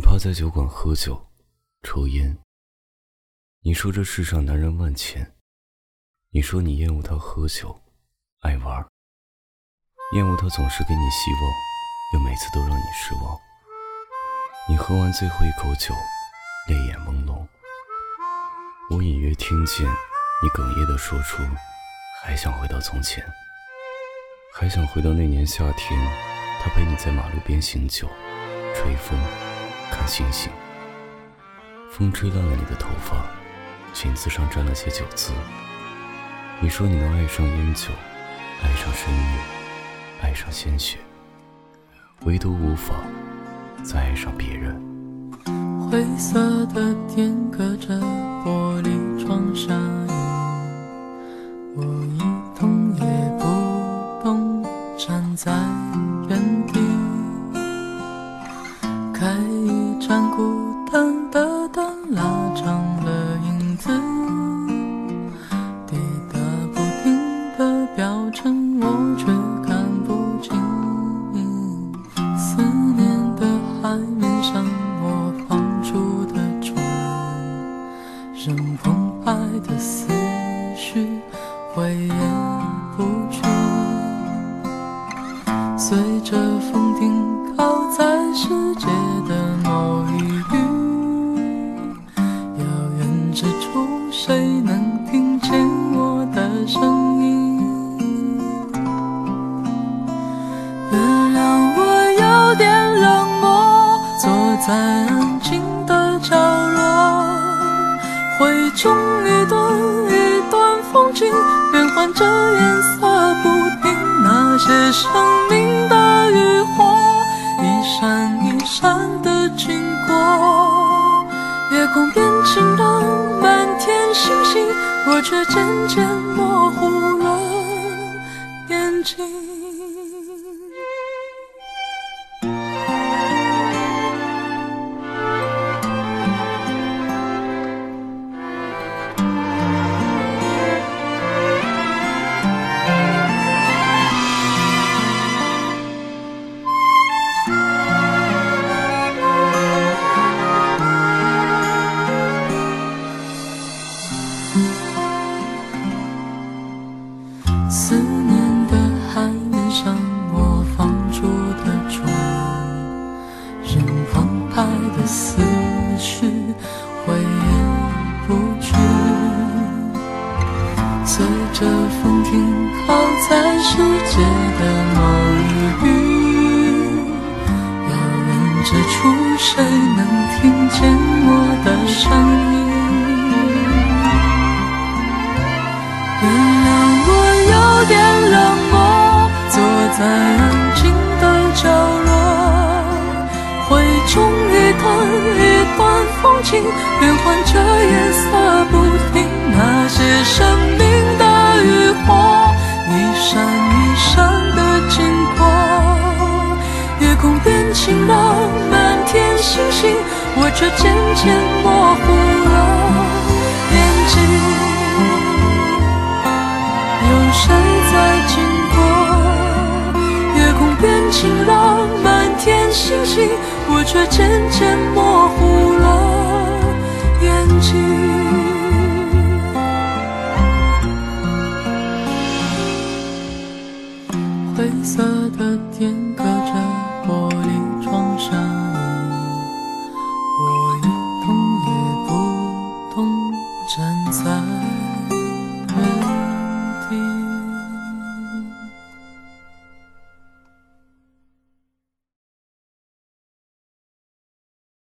你趴在酒馆喝酒、抽烟。你说这世上男人万千，你说你厌恶他喝酒、爱玩，厌恶他总是给你希望，又每次都让你失望。你喝完最后一口酒，泪眼朦胧，我隐约听见你哽咽的说出：“还想回到从前，还想回到那年夏天，他陪你在马路边醒酒、吹风。”看星星，风吹乱了你的头发，裙子上沾了些酒渍。你说你能爱上烟酒，爱上深夜，爱上鲜血，唯独无法再爱上别人。灰色的天隔着玻璃窗下雨，我一动也不动，站在原地。开盏孤单的灯，拉长了影子，滴答不停的表征，我却看不清。思念的海面上，我放出的船，任澎湃的思绪挥也不去，随着风停靠在在安静的角落，回忆中一段一段风景，变换着颜色不停，那些生命的渔火，一闪一闪的经过，夜。空变晴朗，满天星星，我却渐渐模糊了眼睛。谁能听见我的声音？原谅我有点冷漠，坐在安静的角落，回中一段一段风景，变换着颜色不停。那些生命的渔火，一闪一闪的经过，夜空变晴朗，星星，我却渐渐模糊了眼睛。有谁在经过？夜空变晴朗，满天星星，我却渐渐模糊了眼睛。灰色的天隔着